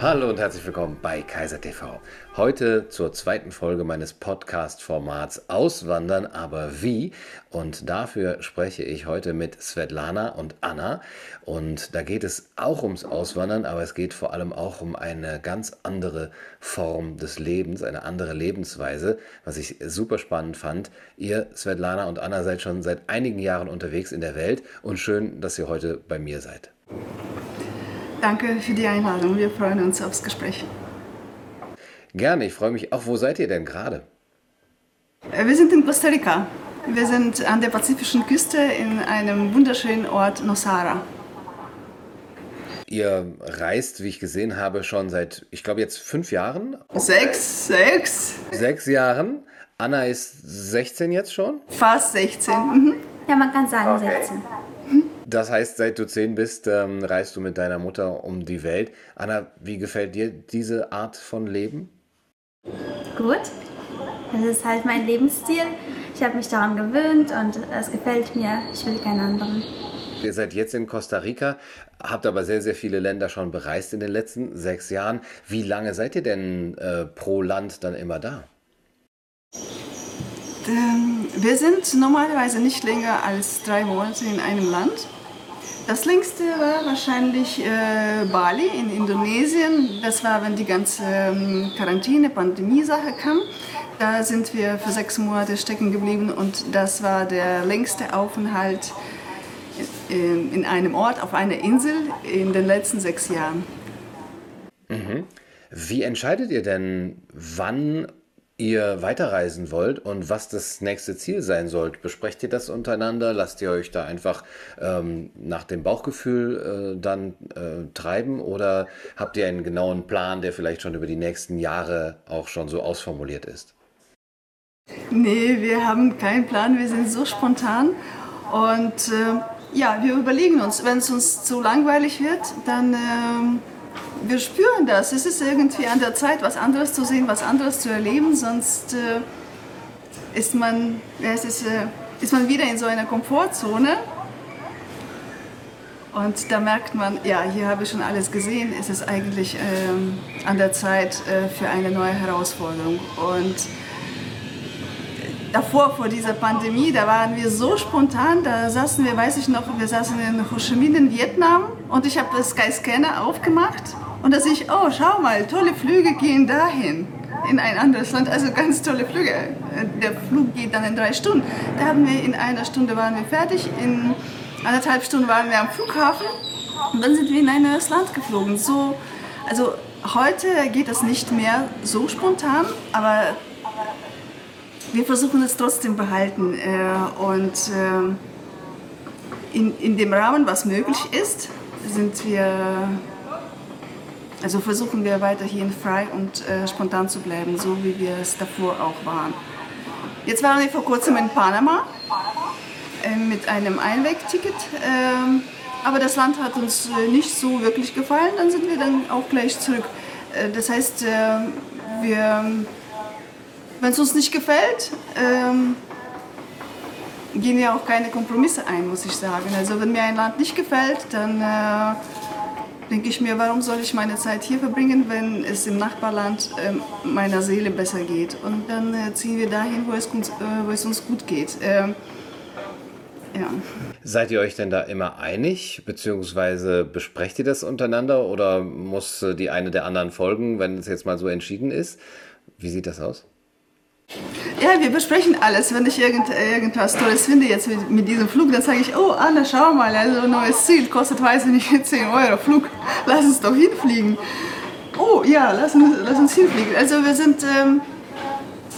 Hallo und herzlich willkommen bei Kaiser TV. Heute zur zweiten Folge meines Podcast-Formats Auswandern, aber wie? Und dafür spreche ich heute mit Svetlana und Anna. Und da geht es auch ums Auswandern, aber es geht vor allem auch um eine ganz andere Form des Lebens, eine andere Lebensweise, was ich super spannend fand. Ihr, Svetlana und Anna, seid schon seit einigen Jahren unterwegs in der Welt und schön, dass ihr heute bei mir seid. Danke für die Einladung. Wir freuen uns aufs Gespräch. Gerne, ich freue mich auch. Wo seid ihr denn gerade? Äh, wir sind in Costa Rica. Wir sind an der pazifischen Küste in einem wunderschönen Ort Nosara. Ihr reist, wie ich gesehen habe, schon seit, ich glaube, jetzt fünf Jahren? Sechs, sechs. Sechs Jahren. Anna ist 16 jetzt schon? Fast 16. Mhm. Ja, man kann sagen okay. 16. Das heißt, seit du zehn bist, ähm, reist du mit deiner Mutter um die Welt. Anna, wie gefällt dir diese Art von Leben? Gut. Das ist halt mein Lebensstil. Ich habe mich daran gewöhnt und es gefällt mir. Ich will keinen anderen. Ihr seid jetzt in Costa Rica, habt aber sehr, sehr viele Länder schon bereist in den letzten sechs Jahren. Wie lange seid ihr denn äh, pro Land dann immer da? Ähm, wir sind normalerweise nicht länger als drei Monate in einem Land. Das längste war wahrscheinlich äh, Bali in Indonesien. Das war, wenn die ganze ähm, Quarantäne, Pandemie-Sache kam. Da sind wir für sechs Monate stecken geblieben und das war der längste Aufenthalt in, in einem Ort, auf einer Insel in den letzten sechs Jahren. Mhm. Wie entscheidet ihr denn, wann ihr weiterreisen wollt und was das nächste Ziel sein soll. Besprecht ihr das untereinander? Lasst ihr euch da einfach ähm, nach dem Bauchgefühl äh, dann äh, treiben oder habt ihr einen genauen Plan, der vielleicht schon über die nächsten Jahre auch schon so ausformuliert ist? Nee, wir haben keinen Plan, wir sind so spontan und äh, ja, wir überlegen uns, wenn es uns zu langweilig wird, dann ähm, wir spüren das. Es ist irgendwie an der Zeit, was anderes zu sehen, was anderes zu erleben, sonst äh, ist, man, ja, es ist, äh, ist man wieder in so einer Komfortzone. Und da merkt man, ja, hier habe ich schon alles gesehen, es ist eigentlich äh, an der Zeit äh, für eine neue Herausforderung. Und davor, vor dieser Pandemie, da waren wir so spontan, da saßen wir, weiß ich noch, wir saßen in Ho Chi Minh in Vietnam und ich habe das Skyscanner aufgemacht und da sehe ich, oh, schau mal, tolle Flüge gehen dahin in ein anderes Land, also ganz tolle Flüge. Der Flug geht dann in drei Stunden. Da haben wir in einer Stunde waren wir fertig, in anderthalb Stunden waren wir am Flughafen und dann sind wir in ein neues Land geflogen. So, also heute geht das nicht mehr so spontan, aber wir versuchen es trotzdem behalten äh, und äh, in, in dem Rahmen, was möglich ist, sind wir also versuchen wir weiterhin frei und äh, spontan zu bleiben, so wie wir es davor auch waren. Jetzt waren wir vor kurzem in Panama äh, mit einem Einwegticket, äh, aber das Land hat uns äh, nicht so wirklich gefallen, dann sind wir dann auch gleich zurück. Äh, das heißt, äh, wenn es uns nicht gefällt, ähm, gehen wir auch keine Kompromisse ein, muss ich sagen. Also wenn mir ein Land nicht gefällt, dann denke ich mir, warum soll ich meine Zeit hier verbringen, wenn es im Nachbarland äh, meiner Seele besser geht? Und dann äh, ziehen wir dahin, wo es, uns, äh, wo es uns gut geht. Ähm, ja. Seid ihr euch denn da immer einig, beziehungsweise besprecht ihr das untereinander oder muss äh, die eine der anderen folgen, wenn es jetzt mal so entschieden ist? Wie sieht das aus? Ja, wir besprechen alles. Wenn ich irgend, irgendwas Tolles finde jetzt mit, mit, diesem Flug, dann sage ich, oh Anna, schau mal, also neues Ziel, kostet weiß ich nicht 10 Euro Flug, lass uns doch hinfliegen. Oh ja, lass uns, lass uns hinfliegen. Also wir sind, ähm,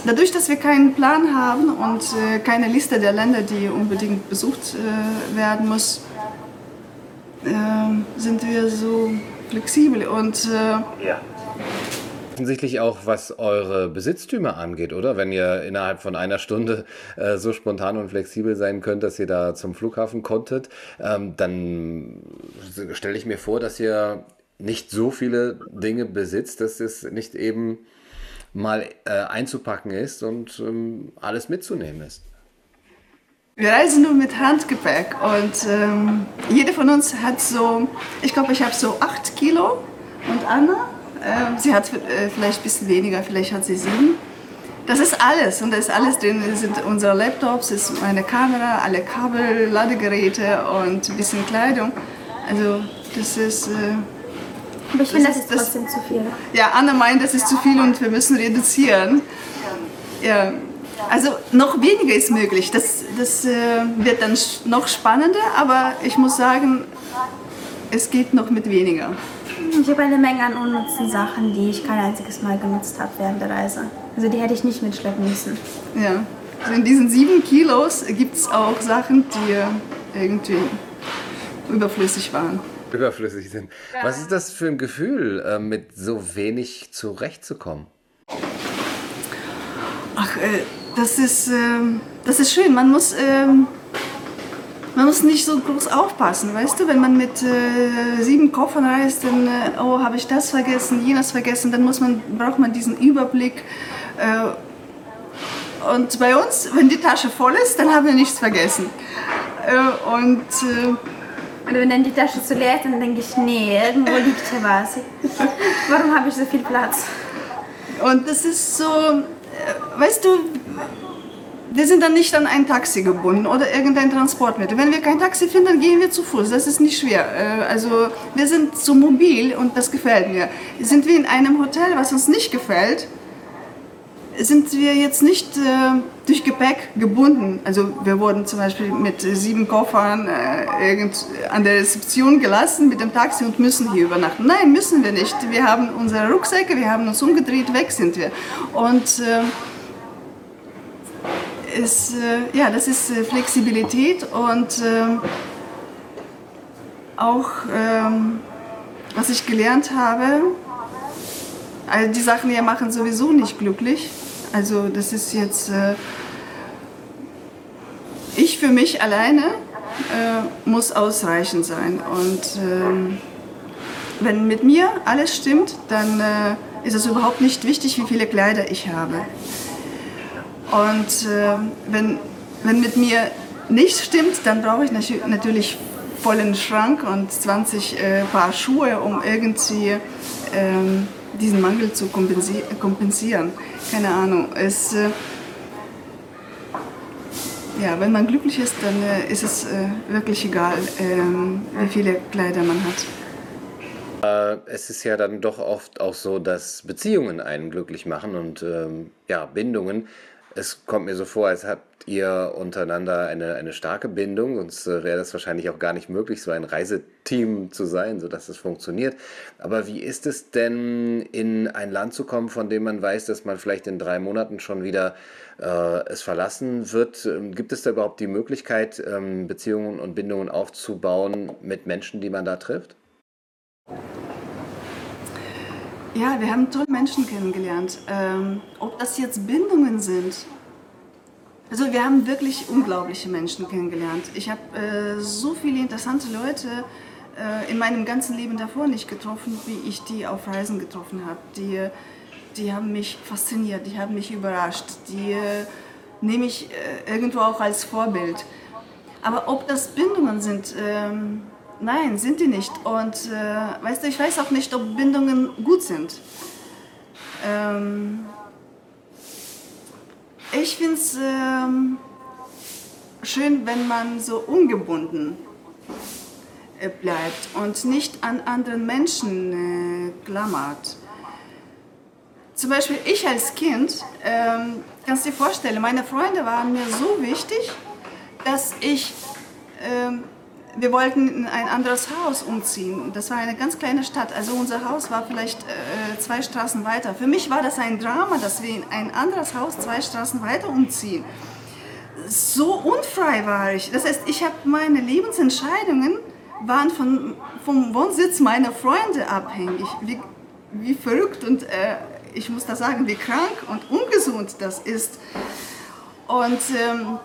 dadurch, dass wir keinen Plan haben und äh, keine Liste der Länder, die unbedingt besucht äh, werden muss, äh, sind wir so flexibel und äh, ja offensichtlich auch, was eure Besitztümer angeht, oder? Wenn ihr innerhalb von einer Stunde äh, so spontan und flexibel sein könnt, dass ihr da zum Flughafen konntet, ähm, dann stelle ich mir vor, dass ihr nicht so viele Dinge besitzt, dass es nicht eben mal äh, einzupacken ist und ähm, alles mitzunehmen ist. Wir reisen nur mit Handgepäck und ähm, jeder von uns hat so, ich glaube, ich habe so acht Kilo und Anna sie hat äh, vielleicht ein bisschen weniger, vielleicht hat sie sieben. Das ist alles und da ist alles drin. Das sind unsere Laptops, ist meine Kamera, alle Kabel, Ladegeräte und ein bisschen Kleidung. Also das ist... Äh, Aber ich finde, das, das, ist trotzdem das, zu viel. Ja, Anna meint, das ist zu viel und wir müssen reduzieren. Ja, also noch weniger ist möglich. Das, das äh, wird dann noch spannender, aber ich muss sagen, es geht noch mit weniger. Ich habe eine Menge an unnützen Sachen, die ich kein einziges Mal genutzt habe während der Reise. Also die hätte ich nicht mitschleppen müssen. Ja, also in diesen sieben Kilos gibt es auch Sachen, die irgendwie überflüssig waren. Überflüssig sind. Was ist das für ein Gefühl, äh, mit so wenig zurechtzukommen? Ach, äh, das ist, äh, das ist schön. Man muss, äh, man muss nicht so groß aufpassen, weißt du? Wenn man mit äh, sieben Koffern reist, dann äh, oh, habe ich das vergessen, jenes vergessen, dann muss man, braucht man diesen Überblick. Äh, und bei uns, wenn die Tasche voll ist, dann haben wir nichts vergessen. Äh, und und wenn dann die Tasche zu leer ist, dann denke ich, nee, irgendwo liegt hier was. Warum habe ich so viel Platz? Und das ist so, weißt du, wir sind dann nicht an ein Taxi gebunden oder irgendein Transportmittel. Wenn wir kein Taxi finden, gehen wir zu Fuß. Das ist nicht schwer. Äh, also wir sind so mobil und das gefällt mir. Sind wir in einem Hotel, was uns nicht gefällt, sind wir jetzt nicht äh, durch Gepäck gebunden. Also wir wurden zum Beispiel mit sieben Koffern äh, irgend an der Rezeption gelassen mit dem Taxi und müssen hier übernachten. Nein, müssen wir nicht. Wir haben unsere Rucksäcke, wir haben uns umgedreht, weg sind wir. Und äh, ist, äh, ja, das ist äh, Flexibilität und ähm, auch, ähm, was ich gelernt habe, also die Sachen hier machen sowieso nicht glücklich. Also das ist jetzt, äh, ich für mich alleine äh, muss ausreichend sein. Und ähm, wenn mit mir alles stimmt, dann äh, ist es überhaupt nicht wichtig, wie viele Kleider ich habe. Und äh, wenn, wenn mit mir nichts stimmt, dann brauche ich natürlich vollen Schrank und 20 äh, Paar Schuhe, um irgendwie ähm, diesen Mangel zu kompensi kompensieren. Keine Ahnung. Es, äh, ja, wenn man glücklich ist, dann äh, ist es äh, wirklich egal, ähm, wie viele Kleider man hat. Äh, es ist ja dann doch oft auch so, dass Beziehungen einen glücklich machen und ähm, ja, Bindungen. Es kommt mir so vor, als habt ihr untereinander eine, eine starke Bindung, sonst äh, wäre das wahrscheinlich auch gar nicht möglich, so ein Reiseteam zu sein, sodass es funktioniert. Aber wie ist es denn, in ein Land zu kommen, von dem man weiß, dass man vielleicht in drei Monaten schon wieder äh, es verlassen wird? Ähm, gibt es da überhaupt die Möglichkeit, ähm, Beziehungen und Bindungen aufzubauen mit Menschen, die man da trifft? Ja, wir haben tolle Menschen kennengelernt. Ähm, ob das jetzt Bindungen sind. Also wir haben wirklich unglaubliche Menschen kennengelernt. Ich habe äh, so viele interessante Leute äh, in meinem ganzen Leben davor nicht getroffen, wie ich die auf Reisen getroffen habe. Die, die haben mich fasziniert, die haben mich überrascht, die äh, nehme ich äh, irgendwo auch als Vorbild. Aber ob das Bindungen sind, ähm, Nein, sind die nicht. Und äh, weißt du, ich weiß auch nicht, ob Bindungen gut sind. Ähm, ich finde es ähm, schön, wenn man so ungebunden äh, bleibt und nicht an anderen Menschen äh, klammert. Zum Beispiel ich als Kind, ähm, kannst dir vorstellen, meine Freunde waren mir so wichtig, dass ich ähm, wir wollten in ein anderes Haus umziehen. Das war eine ganz kleine Stadt. Also unser Haus war vielleicht äh, zwei Straßen weiter. Für mich war das ein Drama, dass wir in ein anderes Haus zwei Straßen weiter umziehen. So unfrei war ich. Das heißt, ich habe meine Lebensentscheidungen waren von, vom Wohnsitz meiner Freunde abhängig. Wie, wie verrückt und äh, ich muss da sagen, wie krank und ungesund das ist. Und ähm,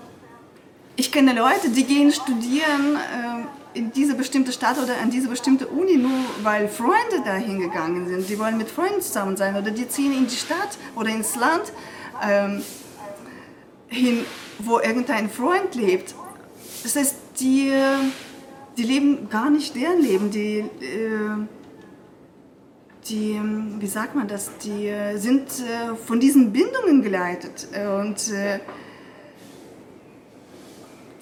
ich kenne Leute, die gehen studieren äh, in diese bestimmte Stadt oder an diese bestimmte Uni, nur weil Freunde da hingegangen sind. Die wollen mit Freunden zusammen sein oder die ziehen in die Stadt oder ins Land ähm, hin, wo irgendein Freund lebt. Das heißt, die, die leben gar nicht deren Leben, die, äh, die, wie sagt man das, die äh, sind äh, von diesen Bindungen geleitet und äh,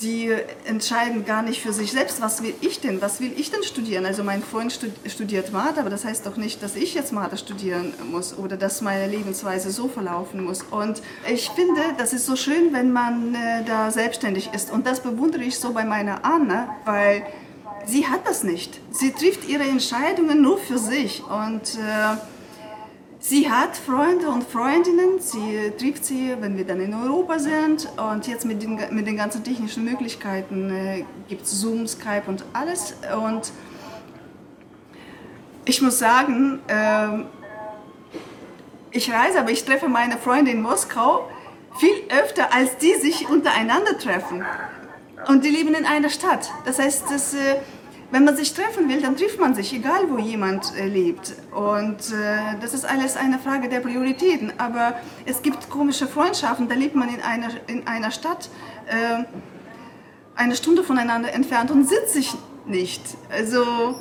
die entscheiden gar nicht für sich selbst, was will ich denn, was will ich denn studieren. Also mein Freund studiert Mathe, aber das heißt doch nicht, dass ich jetzt Mathe studieren muss oder dass meine Lebensweise so verlaufen muss. Und ich finde, das ist so schön, wenn man da selbstständig ist. Und das bewundere ich so bei meiner Anne, weil sie hat das nicht. Sie trifft ihre Entscheidungen nur für sich und äh, sie hat Freunde und Freundinnen. Sie trifft sie, wenn wir dann in Europa sind und jetzt mit den, mit den ganzen technischen Möglichkeiten äh, gibt es Zoom, Skype und alles. Und ich muss sagen, äh, ich reise, aber ich treffe meine Freunde in Moskau viel öfter, als die sich untereinander treffen. Und die leben in einer Stadt. Das heißt, das, äh, wenn man sich treffen will, dann trifft man sich, egal wo jemand äh, lebt. Und äh, das ist alles eine Frage der Prioritäten. Aber es gibt komische Freundschaften, da lebt man in einer, in einer Stadt eine Stunde voneinander entfernt und sitzt sich nicht. Also,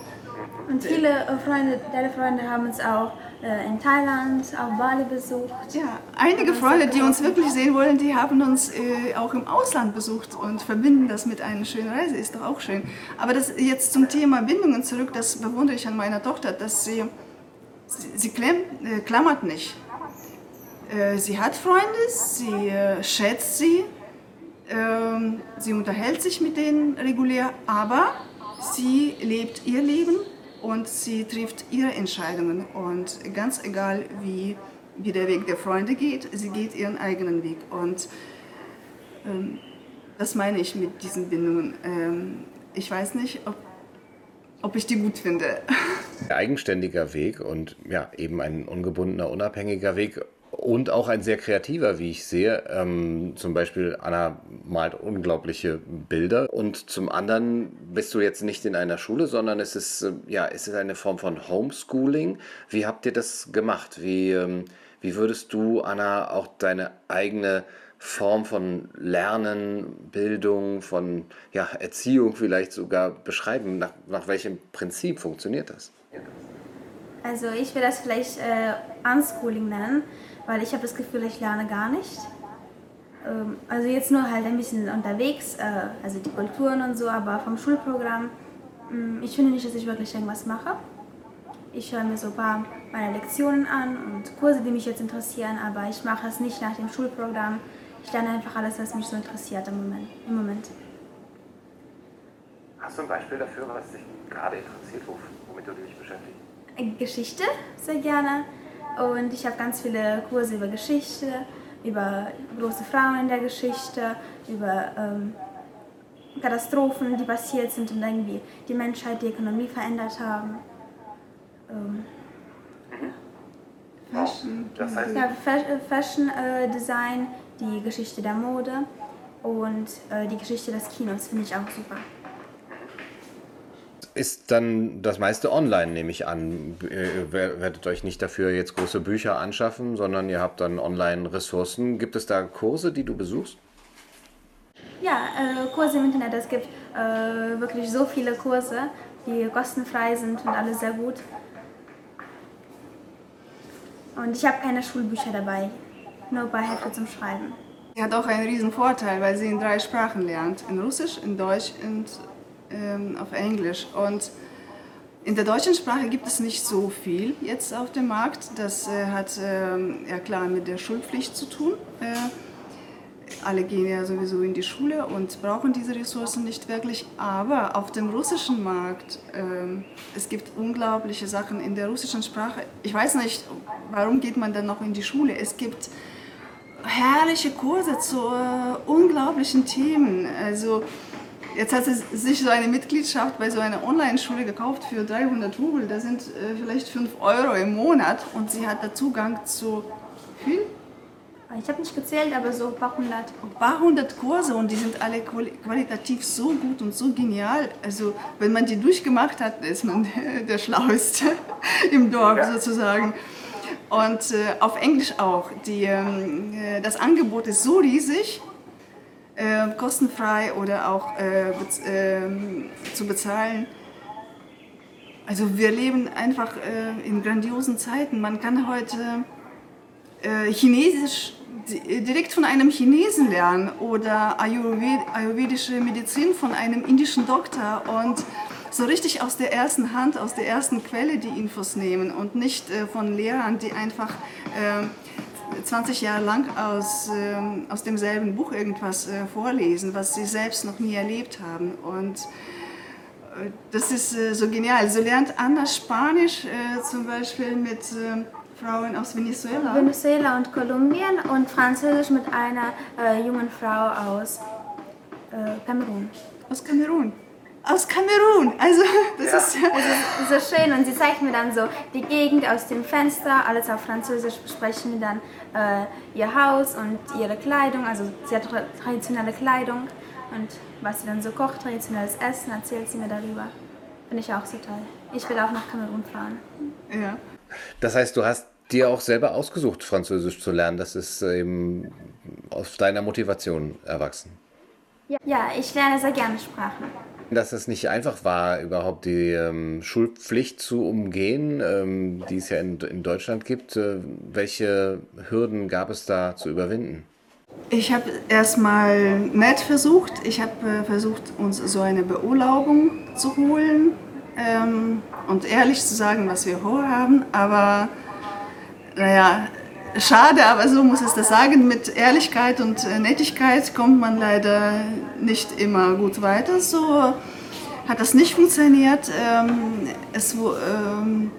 und viele Freunde, deine Freunde haben uns auch äh, in Thailand, auf Bali besucht. Ja, einige Freunde, die uns wirklich sehen wollen, die haben uns äh, auch im Ausland besucht und verbinden das mit einer schönen Reise, ist doch auch schön. Aber das jetzt zum Thema Bindungen zurück, das bewundere ich an meiner Tochter, dass sie, sie, sie klemm, äh, klammert nicht. Äh, sie hat Freunde, sie äh, schätzt sie, ähm, sie unterhält sich mit denen regulär, aber sie lebt ihr Leben und sie trifft ihre Entscheidungen. Und ganz egal, wie, wie der Weg der Freunde geht, sie geht ihren eigenen Weg. Und ähm, das meine ich mit diesen Bindungen. Ähm, ich weiß nicht, ob, ob ich die gut finde. Ein eigenständiger Weg und ja, eben ein ungebundener, unabhängiger Weg und auch ein sehr kreativer, wie ich sehe. Ähm, zum Beispiel Anna malt unglaubliche Bilder und zum anderen bist du jetzt nicht in einer Schule, sondern es ist äh, ja, es ist eine Form von Homeschooling. Wie habt ihr das gemacht? Wie, ähm, wie würdest du, Anna, auch deine eigene Form von Lernen, Bildung, von ja, Erziehung vielleicht sogar beschreiben? Nach, nach welchem Prinzip funktioniert das? Also ich will das vielleicht äh, Unschooling nennen weil ich habe das Gefühl, ich lerne gar nicht. Ähm, also jetzt nur halt ein bisschen unterwegs, äh, also die Kulturen und so, aber vom Schulprogramm, mm, ich finde nicht, dass ich wirklich irgendwas mache. Ich höre mir so ein paar meine Lektionen an und Kurse, die mich jetzt interessieren, aber ich mache es nicht nach dem Schulprogramm. Ich lerne einfach alles, was mich so interessiert im Moment. Im Moment. Hast du ein Beispiel dafür, was dich gerade interessiert, womit du dich beschäftigst? Geschichte, sehr gerne. Und ich habe ganz viele Kurse über Geschichte, über große Frauen in der Geschichte, über ähm, Katastrophen, die passiert sind und irgendwie die Menschheit, die Ökonomie verändert haben. Ähm, Fashion, das heißt ja, Fashion äh, Design, die Geschichte der Mode und äh, die Geschichte des Kinos finde ich auch super ist dann das meiste online, nehme ich an. Ihr werdet euch nicht dafür jetzt große Bücher anschaffen, sondern ihr habt dann Online-Ressourcen. Gibt es da Kurse, die du besuchst? Ja, äh, Kurse im Internet. Es gibt äh, wirklich so viele Kurse, die kostenfrei sind und alle sehr gut. Und ich habe keine Schulbücher dabei, nur bei Hefte zum Schreiben. Sie hat auch einen riesen Vorteil, weil sie in drei Sprachen lernt. In Russisch, in Deutsch und ähm, auf Englisch. Und in der deutschen Sprache gibt es nicht so viel jetzt auf dem Markt. Das äh, hat äh, ja klar mit der Schulpflicht zu tun. Äh, alle gehen ja sowieso in die Schule und brauchen diese Ressourcen nicht wirklich. Aber auf dem russischen Markt, ähm, es gibt unglaubliche Sachen in der russischen Sprache. Ich weiß nicht, warum geht man dann noch in die Schule? Es gibt herrliche Kurse zu äh, unglaublichen Themen. Also Jetzt hat sie sich so eine Mitgliedschaft bei so einer Online-Schule gekauft für 300 Rubel. Das sind äh, vielleicht 5 Euro im Monat. Und sie hat da Zugang zu viel? Ich habe nicht gezählt, aber so ein paar hundert. Ein paar hundert Kurse und die sind alle qualitativ so gut und so genial. Also wenn man die durchgemacht hat, ist man der Schlaueste im Dorf ja. sozusagen. Und äh, auf Englisch auch. Die, ähm, äh, das Angebot ist so riesig äh, kostenfrei oder auch äh, bez äh, zu bezahlen. Also wir leben einfach äh, in grandiosen Zeiten. Man kann heute äh, Chinesisch direkt von einem Chinesen lernen oder Ayurved ayurvedische Medizin von einem indischen Doktor und so richtig aus der ersten Hand, aus der ersten Quelle die Infos nehmen und nicht äh, von Lehrern, die einfach äh, 20 Jahre lang aus, äh, aus demselben Buch irgendwas äh, vorlesen, was sie selbst noch nie erlebt haben. Und äh, das ist äh, so genial. So lernt Anna Spanisch zum Beispiel mit Frauen aus Venezuela. Venezuela und Kolumbien und Französisch mit einer jungen Frau aus Kamerun. Aus Kamerun aus Kamerun. Also das ja. ist ja also, so schön und sie zeigt mir dann so die Gegend aus dem Fenster, alles auf Französisch besprechen wir dann äh, ihr Haus und ihre Kleidung, also sie hat traditionelle Kleidung und was sie dann so kocht, traditionelles Essen, erzählt sie mir darüber. Finde ich auch so toll. Ich will auch nach Kamerun fahren. Ja. Das heißt, du hast dir auch selber ausgesucht, Französisch zu lernen. Das ist eben aus deiner Motivation erwachsen. Ja, ich lerne sehr gerne Sprachen dass es nicht einfach war, überhaupt die ähm, Schulpflicht zu umgehen, ähm, die es ja in, in Deutschland gibt. Äh, welche Hürden gab es da zu überwinden? Ich habe erstmal nett versucht. Ich habe äh, versucht, uns so eine Beurlaubung zu holen ähm, und ehrlich zu sagen, was wir vorhaben. Aber naja, schade, aber so muss es das sagen. Mit Ehrlichkeit und äh, Nettigkeit kommt man leider nicht immer gut weiter. So hat das nicht funktioniert. Ähm, es, ähm,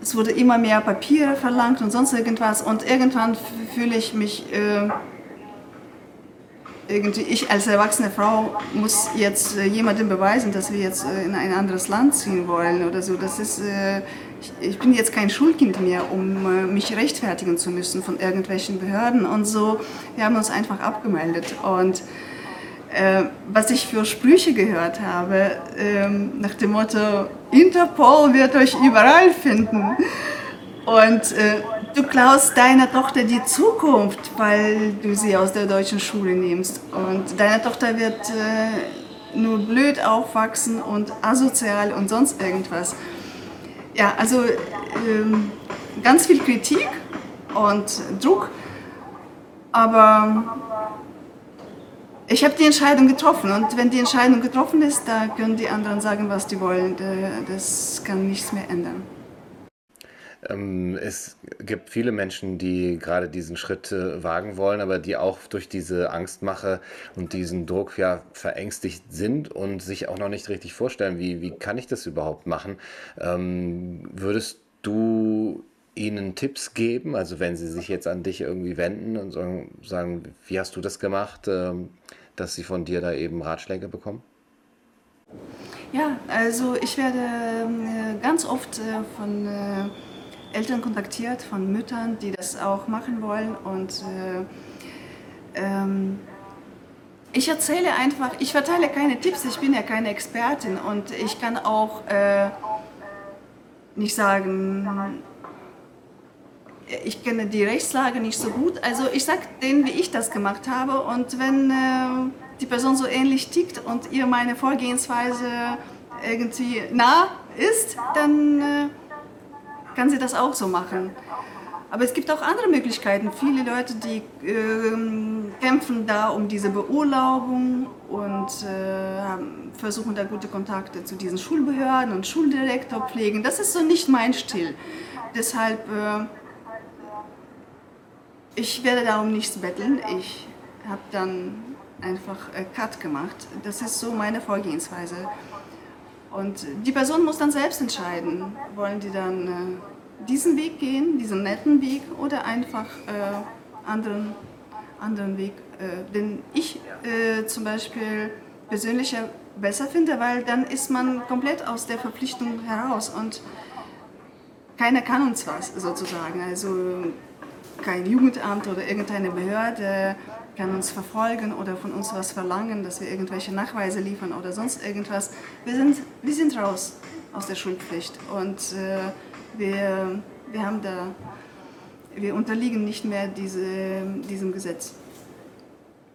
es wurde immer mehr Papier verlangt und sonst irgendwas. Und irgendwann fühle ich mich äh, irgendwie, ich als erwachsene Frau muss jetzt äh, jemandem beweisen, dass wir jetzt in ein anderes Land ziehen wollen oder so. Das ist ich bin jetzt kein Schulkind mehr, um äh, mich rechtfertigen zu müssen von irgendwelchen Behörden und so. Wir haben uns einfach abgemeldet. Und äh, was ich für Sprüche gehört habe, äh, nach dem Motto, Interpol wird euch überall finden. Und äh, du klaust deiner Tochter die Zukunft, weil du sie aus der deutschen Schule nimmst. Und deine Tochter wird äh, nur blöd aufwachsen und asozial und sonst irgendwas ja, also ähm, ganz viel Kritik und Druck, aber ich habe die Entscheidung getroffen und wenn die Entscheidung getroffen ist, da können die anderen sagen, was die wollen. Das kann nichts mehr ändern. Ähm, es gibt viele Menschen, die gerade diesen Schritt äh, wagen wollen, aber die auch durch diese Angstmache und diesen Druck ja verängstigt sind und sich auch noch nicht richtig vorstellen, wie, wie kann ich das überhaupt machen. Ähm, würdest du ihnen Tipps geben, also wenn sie sich jetzt an dich irgendwie wenden und sagen, wie hast du das gemacht, ähm, dass sie von dir da eben Ratschläge bekommen? Ja, also ich werde äh, ganz oft äh, von Eltern kontaktiert, von Müttern, die das auch machen wollen. Und äh, ähm, ich erzähle einfach, ich verteile keine Tipps, ich bin ja keine Expertin und ich kann auch äh, nicht sagen, ich kenne die Rechtslage nicht so gut. Also ich sage denen, wie ich das gemacht habe und wenn äh, die Person so ähnlich tickt und ihr meine Vorgehensweise irgendwie nah ist, dann äh, kann sie das auch so machen. Aber es gibt auch andere Möglichkeiten. Viele Leute, die äh, kämpfen da um diese Beurlaubung und äh, versuchen da gute Kontakte zu diesen Schulbehörden und Schuldirektor pflegen. Das ist so nicht mein Stil. Deshalb, äh, ich werde darum nichts betteln. Ich habe dann einfach äh, Cut gemacht. Das ist so meine Vorgehensweise. Und die Person muss dann selbst entscheiden, wollen die dann äh, diesen Weg gehen, diesen netten Weg oder einfach äh, anderen, anderen Weg, äh, den ich äh, zum Beispiel persönlich besser finde, weil dann ist man komplett aus der Verpflichtung heraus und keiner kann uns was sozusagen. Also kein Jugendamt oder irgendeine Behörde kann uns verfolgen oder von uns was verlangen, dass wir irgendwelche Nachweise liefern oder sonst irgendwas. Wir sind, wir sind raus aus der Schulpflicht und äh, wir, wir, haben da, wir unterliegen nicht mehr diese, diesem Gesetz.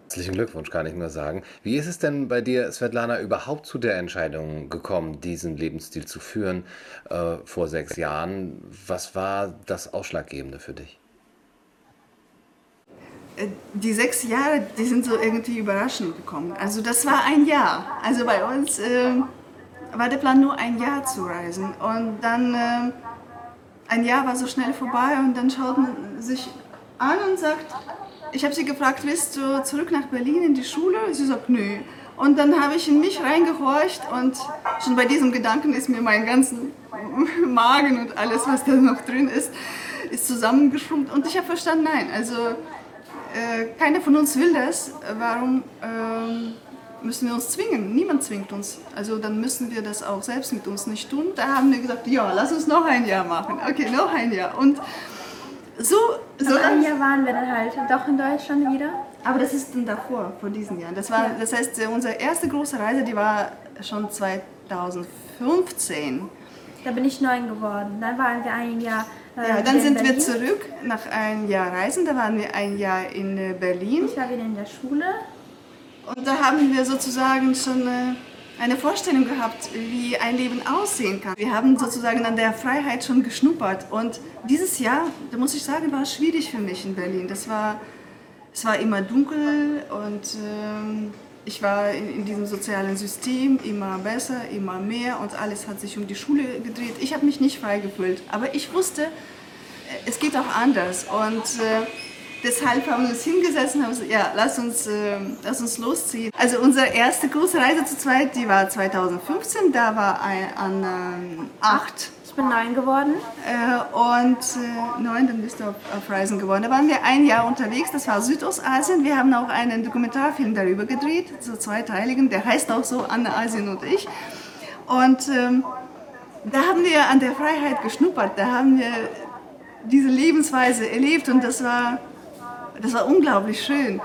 Herzlichen Glückwunsch, kann ich nur sagen. Wie ist es denn bei dir, Svetlana, überhaupt zu der Entscheidung gekommen, diesen Lebensstil zu führen äh, vor sechs Jahren? Was war das Ausschlaggebende für dich? Äh, die sechs Jahre, die sind so irgendwie überraschend gekommen. Also das war ein Jahr. Also bei uns äh, war der Plan nur ein Jahr zu reisen. Und dann äh, ein Jahr war so schnell vorbei und dann schaut man sich an und sagt, ich habe sie gefragt, willst du zurück nach Berlin in die Schule? Sie sagt, nö. Und dann habe ich in mich reingehorcht und schon bei diesem Gedanken ist mir mein ganzen Magen und alles, was da noch drin ist, ist zusammengeschrumpft. Und ich habe verstanden, nein, also keiner von uns will das. Warum äh, müssen wir uns zwingen? Niemand zwingt uns. Also dann müssen wir das auch selbst mit uns nicht tun. Da haben wir gesagt, ja, lass uns noch ein Jahr machen. Okay, noch ein Jahr. Und so, so ein Jahr waren wir dann halt doch in Deutschland wieder. Aber das ist dann davor, vor diesen Jahren. Das, war, das heißt, unsere erste große Reise, die war schon 2015. Da bin ich neun geworden. Dann waren wir ein Jahr. Äh, ja, dann sind wir zurück nach einem Jahr Reisen. Da waren wir ein Jahr in äh, Berlin. Ich war wieder in der Schule. Und da haben wir sozusagen schon. Äh, eine Vorstellung gehabt, wie ein Leben aussehen kann. Wir haben sozusagen an der Freiheit schon geschnuppert. Und dieses Jahr, da muss ich sagen, war es schwierig für mich in Berlin. Das war, es war immer dunkel und äh, ich war in, in, diesem sozialen System immer besser, immer mehr und alles hat sich um die Schule gedreht. Ich habe mich nicht frei gefühlt, aber ich wusste, es geht auch anders. Und äh, Deshalb haben wir uns hingesetzt und haben gesagt, ja, lass uns, äh, lass uns losziehen. Also unsere erste große Reise zu zweit, die war 2015, da war ein, an ähm, acht. Ich bin neun geworden. Äh, und äh, neun, dann bist du auf, auf, Reisen geworden. Da waren wir ein Jahr unterwegs, das war Südostasien. Wir haben auch einen Dokumentarfilm darüber gedreht, so zweiteiligen, der heißt auch so Anne Asien und ich. Und ähm, da haben wir an der Freiheit geschnuppert, da haben wir diese Lebensweise erlebt und das war das war unglaublich schön.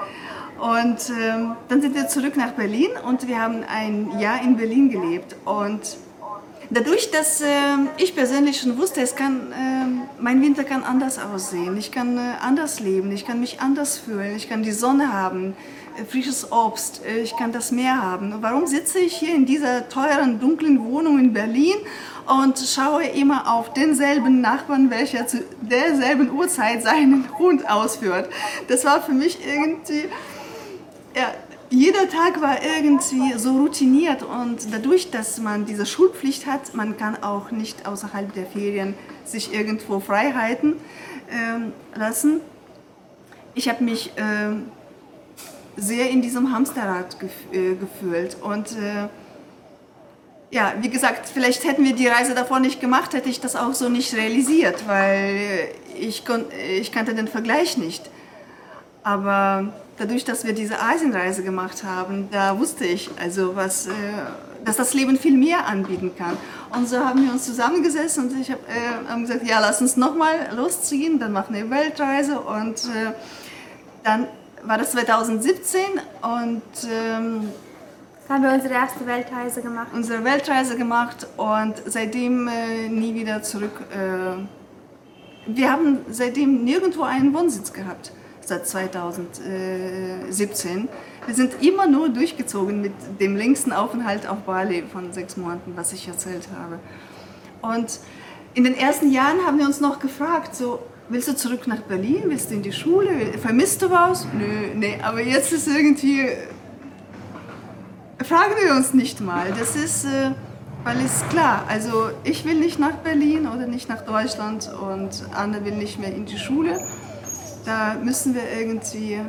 Und ähm, dann sind wir zurück nach Berlin und wir haben ein Jahr in Berlin gelebt. Und dadurch, dass äh, ich persönlich schon wusste, es kann, äh, mein Winter kann anders aussehen, ich kann äh, anders leben, ich kann mich anders fühlen, ich kann die Sonne haben, äh, frisches Obst, äh, ich kann das Meer haben. Warum sitze ich hier in dieser teuren, dunklen Wohnung in Berlin und schaue immer auf denselben Nachbarn, welcher zu derselben Uhrzeit seinen Hund ausführt. Das war für mich irgendwie, ja, jeder Tag war irgendwie so routiniert und dadurch, dass man diese Schulpflicht hat, man kann auch nicht außerhalb der Ferien sich irgendwo Freiheiten äh, lassen. Ich habe mich äh, sehr in diesem Hamsterrad gef äh, gefühlt und äh, ja, wie gesagt, vielleicht hätten wir die Reise davor nicht gemacht, hätte ich das auch so nicht realisiert, weil ich, ich kannte den Vergleich nicht. Aber dadurch, dass wir diese Asienreise gemacht haben, da wusste ich, also was, äh, dass das Leben viel mehr anbieten kann. Und so haben wir uns zusammengesessen und ich habe äh, gesagt, ja, lass uns nochmal losziehen, dann machen wir eine Weltreise und äh, dann war das 2017 und ähm, haben wir unsere erste Weltreise gemacht. Unsere Weltreise gemacht und seitdem äh, nie wieder zurück. Äh, wir haben seitdem nirgendwo einen Wohnsitz gehabt, seit 2017. Wir sind immer nur durchgezogen mit dem längsten Aufenthalt auf Bali von sechs Monaten, was ich erzählt habe. Und in den ersten Jahren haben wir uns noch gefragt, so, willst du zurück nach Berlin? Willst du in die Schule? Vermisst du was? Nö, nee, aber jetzt ist irgendwie fragen wir uns nicht mal. Das ist, äh, weil es klar, also ich will nicht nach Berlin oder nicht nach Deutschland und Anne will nicht mehr in die Schule. Da müssen wir irgendwie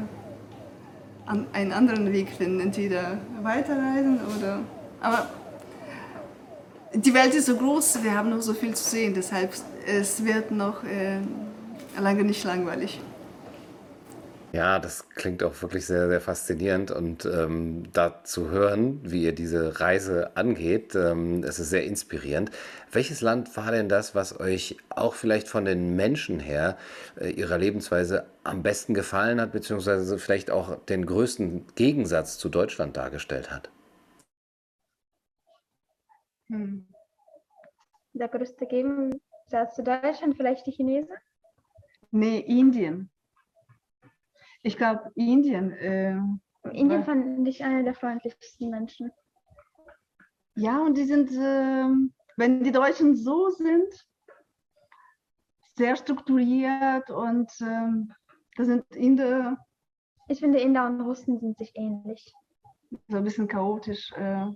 einen anderen Weg finden, entweder weiterreisen oder. Aber die Welt ist so groß, wir haben noch so viel zu sehen, deshalb es wird noch äh, lange nicht langweilig. Ja, das klingt auch wirklich sehr, sehr faszinierend und ähm, da zu hören, wie ihr diese Reise angeht, ähm, es ist sehr inspirierend. Welches Land war denn das, was euch auch vielleicht von den Menschen her, äh, ihrer Lebensweise am besten gefallen hat, beziehungsweise vielleicht auch den größten Gegensatz zu Deutschland dargestellt hat? Hm. Der größte Gegensatz zu Deutschland, vielleicht die Chinesen? Nee, Indien. Ich glaube, Indien, äh, Indien fand ich eine der freundlichsten Menschen. Ja, und die sind, ähm, wenn die Deutschen so sind, sehr strukturiert und ähm, da sind Inder Ich finde, Inder und Russen sind sich ähnlich. so ein bisschen chaotisch. Äh,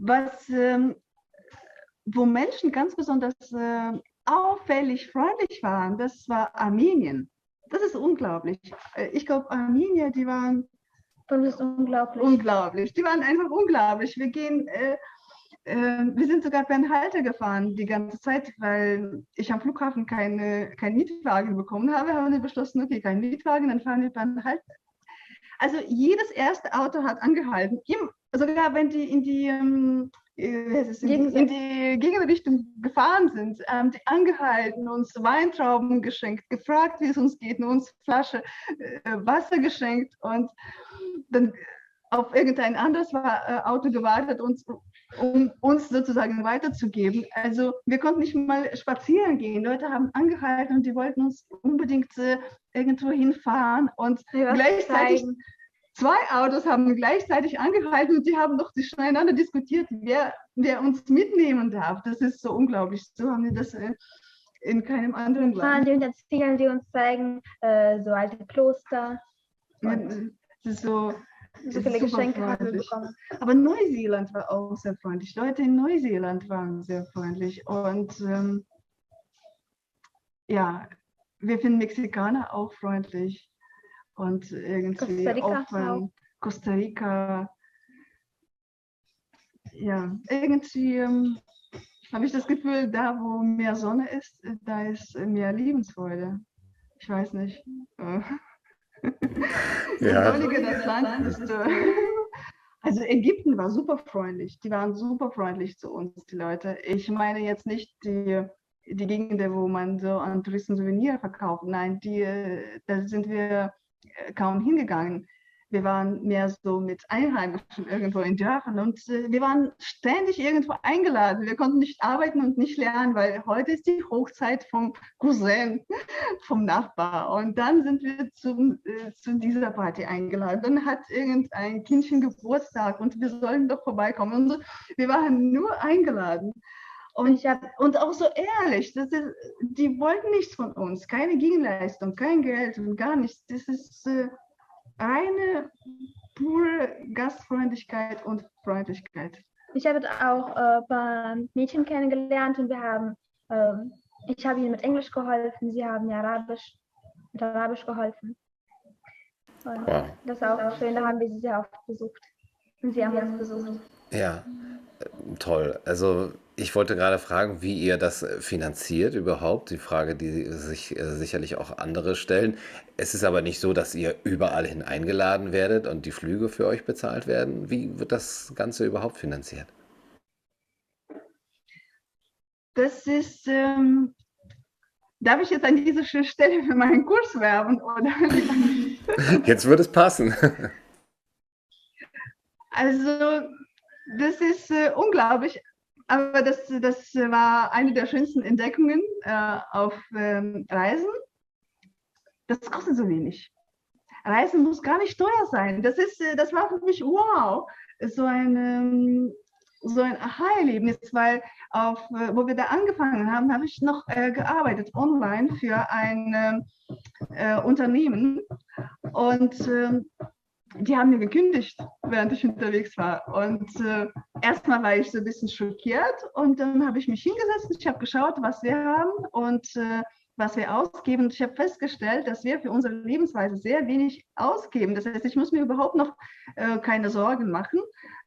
was, ähm, wo Menschen ganz besonders äh, auffällig freundlich waren, das war Armenien. Das ist unglaublich. Äh, Ich glaube, Armenier, die waren das ist unglaublich. unglaublich. Die waren einfach unglaublich. Wir gehen, äh, äh, wir sind sogar per Halter gefahren die ganze Zeit, weil ich am Flughafen keine, keinen Mietwagen bekommen habe. Haben wir beschlossen, okay, kein Mietwagen, dann fahren wir per Halter. Also jedes erste Auto hat angehalten. Im, sogar wenn die in die, ähm, in, die, Gegenrichtung gefahren sind, haben die angehalten, uns Weintrauben geschenkt, gefragt, wie es uns geht, uns Flasche äh, Wasser geschenkt und dann auf irgendein anderes äh, Auto gewartet, uns, um uns sozusagen weiterzugeben. Also wir konnten nicht mal spazieren gehen. Leute haben angehalten und die wollten uns unbedingt äh, irgendwo hinfahren und was gleichzeitig zeigen. Zwei Autos haben gleichzeitig angehalten und die haben noch sich miteinander diskutiert, wer, wer uns mitnehmen darf. Das ist so unglaublich. So haben wir das äh, in keinem anderen Fahren Land. die und erzählen, die uns zeigen, äh, so alte Kloster. Ja, Das ist so, So viele Geschenke haben wir bekommen. Aber Neuseeland war auch sehr freundlich. Leute in Neuseeland waren sehr freundlich. Und ähm, ja, wir finden Mexikaner auch freundlich. Und irgendwie Costa Rica auch ähm, Costa Rica. Ja, irgendwie ähm, habe ich das Gefühl, da wo mehr Sonne ist, da ist mehr Lebensfreude. Ich weiß nicht. Äh, Ja. Das Land ist. Äh, also Ägypten war super freundlich. Die waren super freundlich zu uns, die Leute. Ich meine jetzt nicht die, die Gegenden, wo man so an Touristen Souvenir verkauft. Nein, die, äh, da sind wir kaum hingegangen. Wir waren mehr so mit Einheimischen irgendwo in Dörfern und äh, wir waren ständig irgendwo eingeladen. Wir konnten nicht arbeiten und nicht lernen, weil heute ist die Hochzeit vom Cousin, vom Nachbar. Und dann sind wir zum, äh, zu dieser Party eingeladen. Dann hat irgendein Kindchen Geburtstag und wir sollen doch vorbeikommen. Und so. Wir waren nur eingeladen. Und, Ich hab- und auch so ehrlich, das ist, die wollten nichts von uns, keine Gegenleistung, kein Geld und gar nichts. Das ist äh, reine, pure Gastfreundlichkeit und Freundlichkeit. Ich habe auch äh, ein paar Mädchen kennengelernt und wir haben, ähm, ich habe ihnen mit Englisch geholfen, sie haben mir Arabisch, mit Arabisch geholfen. Und Wow. das ist auch schön, da haben wir sie sehr oft besucht. Und sie haben uns besucht. Ja, äh, toll. Also ich wollte gerade fragen, wie ihr das äh, finanziert überhaupt. Die Frage, die sich äh, sicherlich auch andere stellen. Es ist aber nicht so, dass ihr überall hin eingeladen werdet und die Flüge für euch bezahlt werden. Wie wird das Ganze überhaupt finanziert? Das ist, ähm, darf ich jetzt an dieser Stelle für meinen Kurs werben? Oder? Jetzt wird es passen. Also, das ist äh, unglaublich, aber das, das war eine der schönsten Entdeckungen äh, auf ähm, Reisen. Das kostet so wenig. Reisen muss gar nicht teuer sein. Das, ist, äh, das war für mich wow, so ein, ähm, so ein Aha-Erlebnis, weil auf, äh, wo wir da angefangen haben, habe ich noch äh, gearbeitet online für ein ähm, äh, Unternehmen und ähm, die haben mir gekündigt, während ich unterwegs war. Und äh, erstmal war ich so ein bisschen schockiert und dann habe ich mich hingesetzt, ich habe geschaut, was wir haben und äh, was wir ausgeben. Ich habe festgestellt, dass wir für unsere Lebensweise sehr wenig ausgeben. Das heißt, ich muss mir überhaupt noch äh, keine Sorgen machen.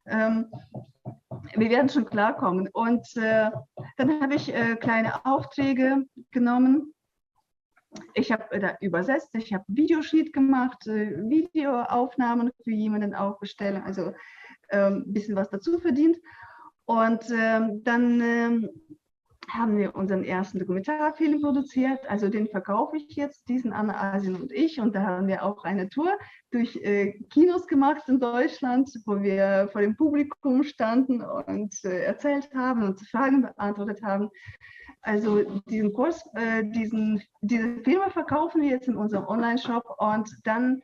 Ähm, wir werden schon klarkommen. Und äh, dann habe ich äh, kleine Aufträge genommen ich habe da übersetzt, ich habe Videosheet gemacht, äh, Videoaufnahmen für jemanden aufgestellt, also ein ähm, bisschen was dazu verdient. Und ähm, dann ähm, haben wir unseren ersten Dokumentarfilm produziert, also den verkaufe ich jetzt, diesen Anna Asien und ich. Und da haben wir auch eine Tour durch äh, Kinos gemacht in Deutschland, wo wir vor dem Publikum standen und äh, erzählt haben und Fragen beantwortet haben. Also diesen Kurs, äh, diesen, diese Filme verkaufen wir jetzt in unserem Online-Shop und dann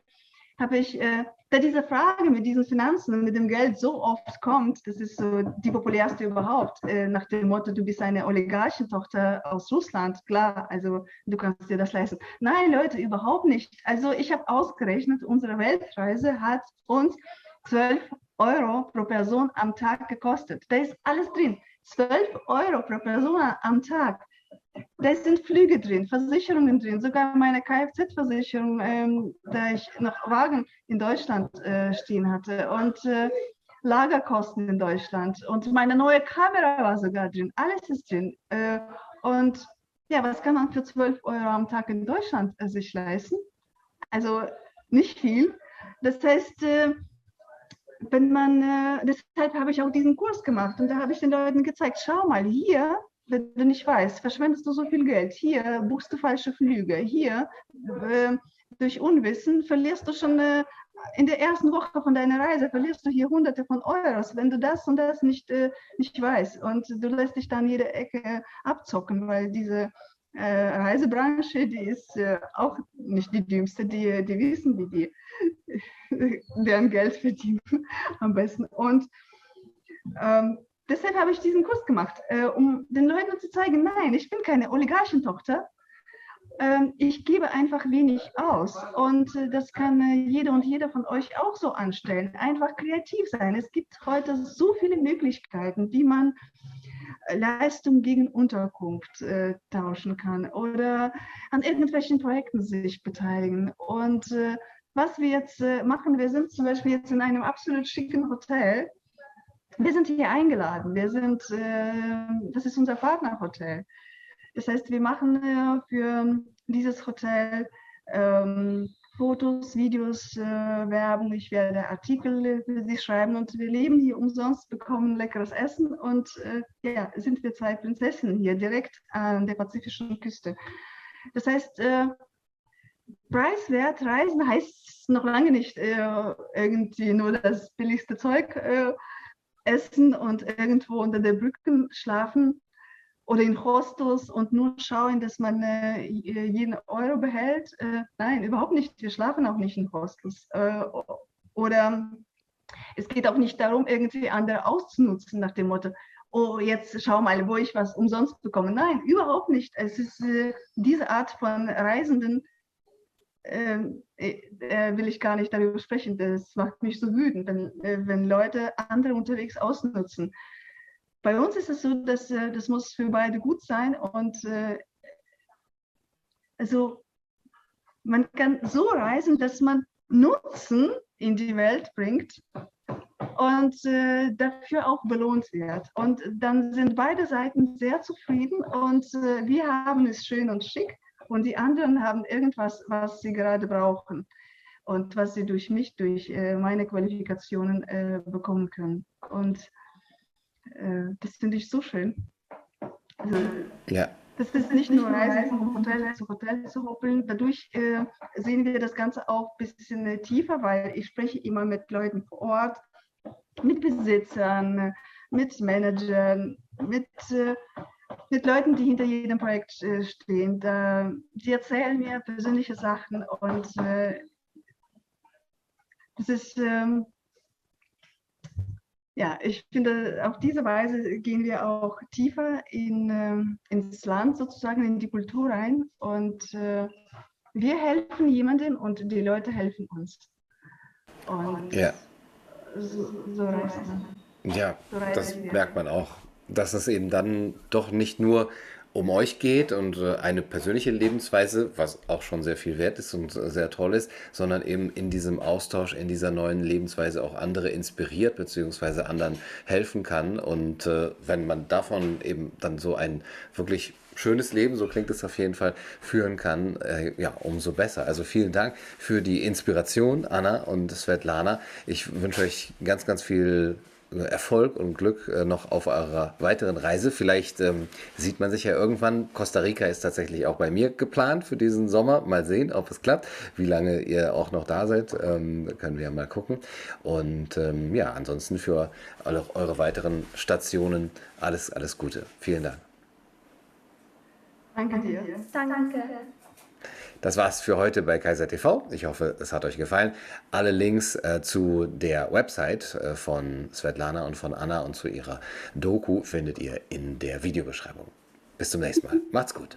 habe ich, äh, da diese Frage mit diesen Finanzen und mit dem Geld so oft kommt, das ist so die populärste überhaupt, äh, nach dem Motto, du bist eine Oligarchentochter aus Russland, klar, also du kannst dir das leisten. Nein, Leute, überhaupt nicht. Also ich habe ausgerechnet, unsere Weltreise hat uns 12 Euro pro Person am Tag gekostet. Da ist alles drin. 12 Euro pro Person am Tag. Da sind Flüge drin, Versicherungen drin, sogar meine Kfz-Versicherung, ähm, da ich noch Wagen in Deutschland äh, stehen hatte und äh, Lagerkosten in Deutschland und meine neue Kamera war sogar drin, alles ist drin. Äh, und ja, was kann man für 12 Euro am Tag in Deutschland äh, sich leisten? Also nicht viel. Das heißt, äh, wenn man, äh, deshalb habe ich auch diesen Kurs gemacht und da habe ich den Leuten gezeigt, schau mal, hier wenn du nicht weißt, verschwendest du so viel Geld. Hier buchst du falsche Flüge. Hier, äh, durch Unwissen, verlierst du schon äh, in der ersten Woche von deiner Reise, verlierst du hier hunderte von Euros, wenn du das und das nicht, äh, nicht weißt. Und du lässt dich dann jede Ecke abzocken, weil diese äh, Reisebranche, die ist äh, auch nicht die dümmste, die, die wissen, wie die deren Geld verdienen am besten. Und ähm, deshalb habe ich diesen Kurs gemacht, äh, um den Leuten zu zeigen, nein, ich bin keine Oligarchentochter. Ähm, ich gebe einfach wenig aus. Und äh, das kann äh, jeder und jeder von euch auch so anstellen. Einfach kreativ sein. Es gibt heute so viele Möglichkeiten, wie man äh, Leistung gegen Unterkunft äh, tauschen kann oder an irgendwelchen Projekten sich beteiligen. Und äh, was wir jetzt äh, machen, wir sind zum Beispiel jetzt in einem absolut schicken Hotel wir sind hier eingeladen. Wir sind, äh, das ist unser Partnerhotel. Das heißt, wir machen äh, für dieses Hotel ähm, Fotos, Videos, äh, Werbung. Ich werde Artikel für Sie schreiben und wir leben hier umsonst, bekommen leckeres Essen und äh, ja, sind wir zwei Prinzessinnen hier direkt an der pazifischen Küste. Das heißt, äh, preiswert reisen heißt noch lange nicht äh, irgendwie nur das billigste Zeug essen und irgendwo unter der Brücke schlafen oder in Hostels und nur schauen, dass man äh, jeden Euro behält. Äh, nein, überhaupt nicht. Wir schlafen auch nicht in Hostels. Äh, oder es geht auch nicht darum, irgendwie andere auszunutzen nach dem Motto, oh, jetzt schau mal, wo ich was umsonst bekomme. Nein, überhaupt nicht. Es ist äh, diese Art von Reisenden, ähm, äh, äh, will ich gar nicht darüber sprechen. Das macht mich so wütend, wenn, äh, wenn Leute andere unterwegs ausnutzen. Bei uns ist es so, dass äh, das muss für beide gut sein und äh, also man kann so reisen, dass man Nutzen in die Welt bringt und äh, dafür auch belohnt wird. Und dann sind beide Seiten sehr zufrieden und äh, wir haben es schön und schick und die anderen haben irgendwas, was sie gerade brauchen und was sie durch mich, durch äh, meine Qualifikationen äh, bekommen können. Und äh, das finde ich so schön. Also, ja. Das ist nicht nur Reisen von Hotel zu Hotel zu hoppeln. Dadurch äh, sehen wir das Ganze auch ein bisschen tiefer, weil ich spreche immer mit Leuten vor Ort, mit Besitzern, mit Managern, mit äh, mit Leuten, die hinter jedem Projekt äh, stehen. Da, die erzählen mir persönliche Sachen und äh, das ist, ähm, ja, ich finde, auf diese Weise gehen wir auch tiefer in, äh, ins Land sozusagen, in die Kultur rein und äh, wir helfen jemandem und die Leute helfen uns. Und ja. so, so reisen. Ja, das merkt man auch dass es eben dann doch nicht nur um euch geht und äh, eine persönliche Lebensweise, was auch schon sehr viel wert ist und sehr toll ist, sondern eben in diesem Austausch, in dieser neuen Lebensweise auch andere inspiriert bzw. anderen helfen kann. Und äh, wenn man davon eben dann so ein wirklich schönes Leben, so klingt es auf jeden Fall, führen kann, äh, ja, umso besser. Also vielen Dank für die Inspiration, Anna und Svetlana. Ich wünsche euch ganz, ganz viel Erfolg und Glück äh, noch auf eurer weiteren Reise. Vielleicht ähm, sieht man sich ja irgendwann. Costa Rica ist tatsächlich auch bei mir geplant für diesen Sommer. Mal sehen, ob es klappt. Wie lange ihr auch noch da seid, ähm, können wir ja mal gucken. Und ähm, ja, ansonsten für alle, eure weiteren Stationen alles, alles Gute. Vielen Dank. Danke dir. Danke. Das war's für heute bei Kaiser TV. Ich hoffe, es hat euch gefallen. Alle Links äh, zu der Website äh, von Svetlana und von Anna und zu ihrer Doku findet ihr in der Videobeschreibung. Bis zum nächsten Mal. Macht's gut.